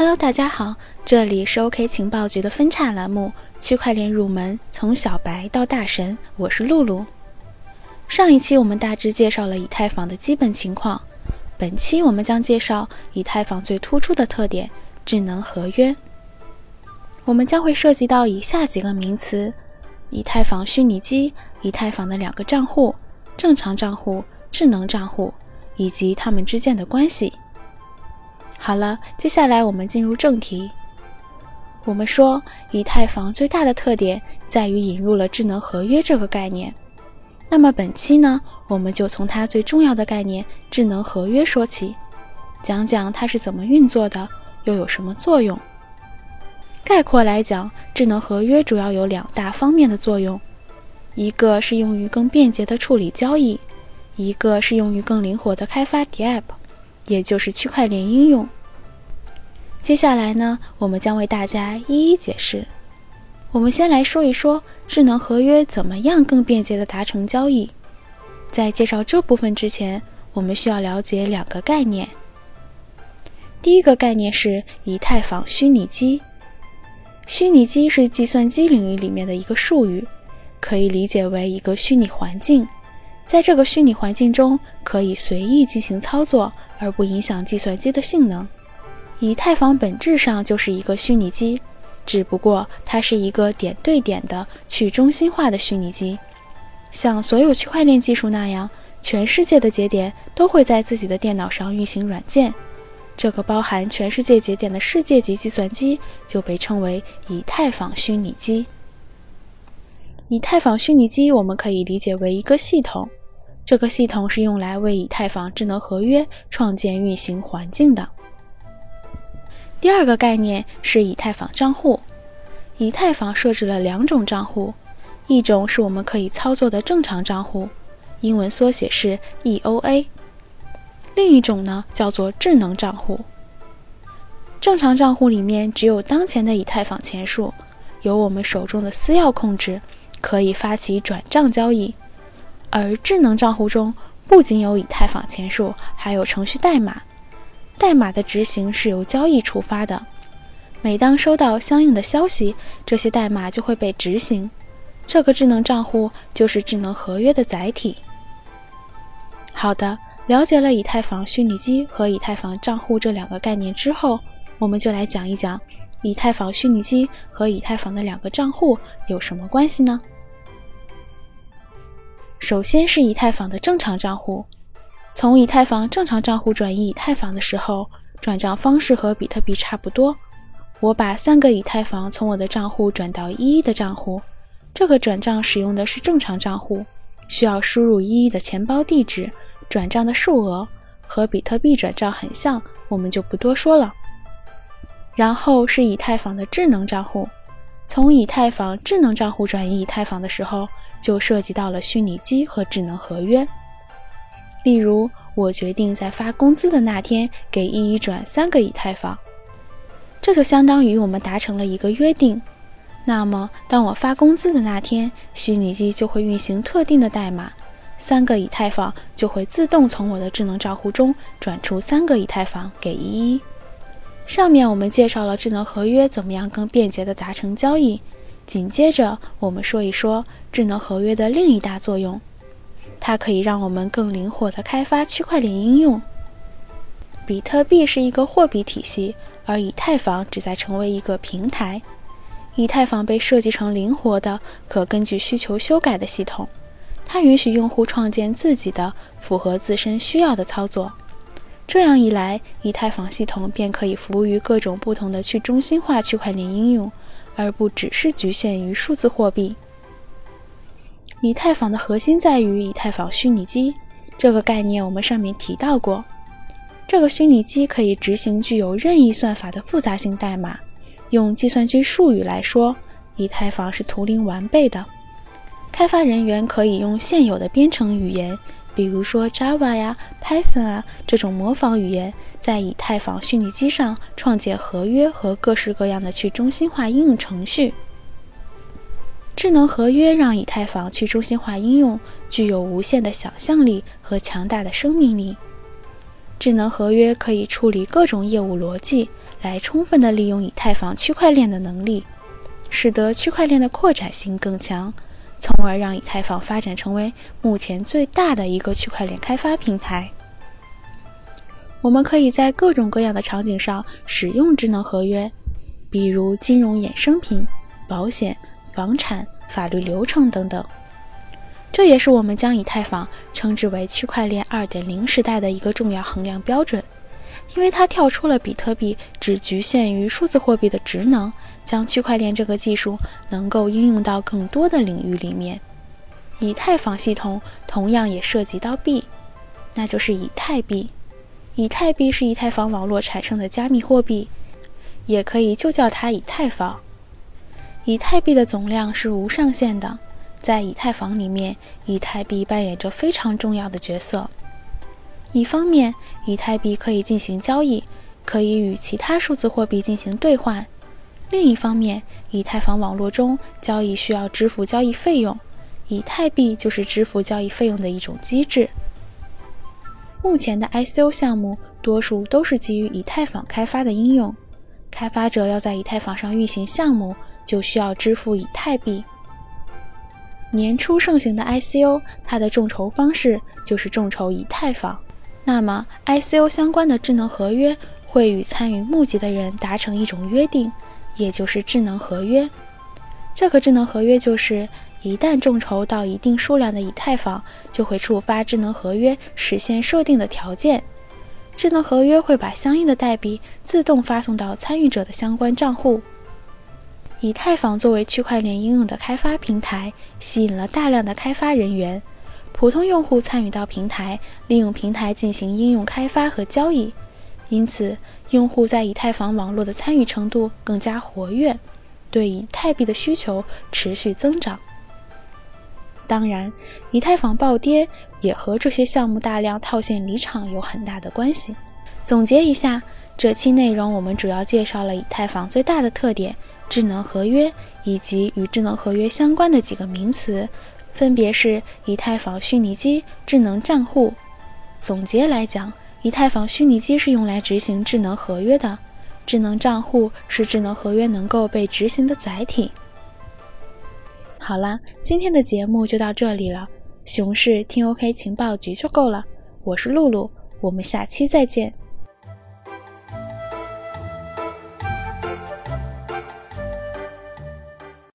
Hello，大家好，这里是 OK 情报局的分叉栏目《区块链入门：从小白到大神》，我是露露。上一期我们大致介绍了以太坊的基本情况，本期我们将介绍以太坊最突出的特点——智能合约。我们将会涉及到以下几个名词：以太坊虚拟机、以太坊的两个账户、正常账户、智能账户，以及它们之间的关系。好了，接下来我们进入正题。我们说，以太坊最大的特点在于引入了智能合约这个概念。那么本期呢，我们就从它最重要的概念——智能合约说起，讲讲它是怎么运作的，又有什么作用。概括来讲，智能合约主要有两大方面的作用：一个是用于更便捷的处理交易，一个是用于更灵活的开发 DApp。也就是区块链应用。接下来呢，我们将为大家一一解释。我们先来说一说智能合约怎么样更便捷地达成交易。在介绍这部分之前，我们需要了解两个概念。第一个概念是以太坊虚拟机。虚拟机是计算机领域里面的一个术语，可以理解为一个虚拟环境。在这个虚拟环境中，可以随意进行操作，而不影响计算机的性能。以太坊本质上就是一个虚拟机，只不过它是一个点对点的去中心化的虚拟机。像所有区块链技术那样，全世界的节点都会在自己的电脑上运行软件，这个包含全世界节点的世界级计算机就被称为以太坊虚拟机。以太坊虚拟机我们可以理解为一个系统。这个系统是用来为以太坊智能合约创建运行环境的。第二个概念是以太坊账户。以太坊设置了两种账户，一种是我们可以操作的正常账户，英文缩写是 EOA；另一种呢叫做智能账户。正常账户里面只有当前的以太坊钱数，由我们手中的私钥控制，可以发起转账交易。而智能账户中不仅有以太坊钱数，还有程序代码。代码的执行是由交易触发的。每当收到相应的消息，这些代码就会被执行。这个智能账户就是智能合约的载体。好的，了解了以太坊虚拟机和以太坊账户这两个概念之后，我们就来讲一讲以太坊虚拟机和以太坊的两个账户有什么关系呢？首先是以太坊的正常账户，从以太坊正常账户转移以太坊的时候，转账方式和比特币差不多。我把三个以太坊从我的账户转到一一的账户，这个转账使用的是正常账户，需要输入一一的钱包地址，转账的数额和比特币转账很像，我们就不多说了。然后是以太坊的智能账户，从以太坊智能账户转移以太坊的时候。就涉及到了虚拟机和智能合约。例如，我决定在发工资的那天给一一转三个以太坊，这就相当于我们达成了一个约定。那么，当我发工资的那天，虚拟机就会运行特定的代码，三个以太坊就会自动从我的智能账户中转出三个以太坊给一一。上面我们介绍了智能合约怎么样更便捷地达成交易。紧接着，我们说一说智能合约的另一大作用，它可以让我们更灵活地开发区块链应用。比特币是一个货币体系，而以太坊旨在成为一个平台。以太坊被设计成灵活的、可根据需求修改的系统，它允许用户创建自己的符合自身需要的操作。这样一来，以太坊系统便可以服务于各种不同的去中心化区块链应用。而不只是局限于数字货币。以太坊的核心在于以太坊虚拟机这个概念，我们上面提到过。这个虚拟机可以执行具有任意算法的复杂性代码。用计算机术语来说，以太坊是图灵完备的。开发人员可以用现有的编程语言。比如说 Java 呀、Python 啊这种模仿语言，在以太坊虚拟机上创建合约和各式各样的去中心化应用程序。智能合约让以太坊去中心化应用具有无限的想象力和强大的生命力。智能合约可以处理各种业务逻辑，来充分的利用以太坊区块链的能力，使得区块链的扩展性更强，从而让以太坊发展成为目前最大的一个区块链开发平台。我们可以在各种各样的场景上使用智能合约，比如金融衍生品、保险、房产、法律流程等等。这也是我们将以太坊称之为区块链2.0时代的一个重要衡量标准，因为它跳出了比特币只局限于数字货币的职能，将区块链这个技术能够应用到更多的领域里面。以太坊系统同样也涉及到币，那就是以太币。以太币是以太坊网络产生的加密货币，也可以就叫它以太坊。以太币的总量是无上限的，在以太坊里面，以太币扮演着非常重要的角色。一方面，以太币可以进行交易，可以与其他数字货币进行兑换；另一方面，以太坊网络中交易需要支付交易费用，以太币就是支付交易费用的一种机制。目前的 ICO 项目多数都是基于以太坊开发的应用，开发者要在以太坊上运行项目，就需要支付以太币。年初盛行的 ICO，它的众筹方式就是众筹以太坊。那么 ICO 相关的智能合约会与参与募集的人达成一种约定，也就是智能合约。这个智能合约就是。一旦众筹到一定数量的以太坊，就会触发智能合约实现设定的条件。智能合约会把相应的代币自动发送到参与者的相关账户。以太坊作为区块链应用的开发平台，吸引了大量的开发人员。普通用户参与到平台，利用平台进行应用开发和交易，因此用户在以太坊网络的参与程度更加活跃，对以太币的需求持续增长。当然，以太坊暴跌也和这些项目大量套现离场有很大的关系。总结一下，这期内容我们主要介绍了以太坊最大的特点——智能合约，以及与智能合约相关的几个名词，分别是以太坊虚拟机、智能账户。总结来讲，以太坊虚拟机是用来执行智能合约的，智能账户是智能合约能够被执行的载体。好了，今天的节目就到这里了。熊市听 OK 情报局就够了。我是露露，我们下期再见。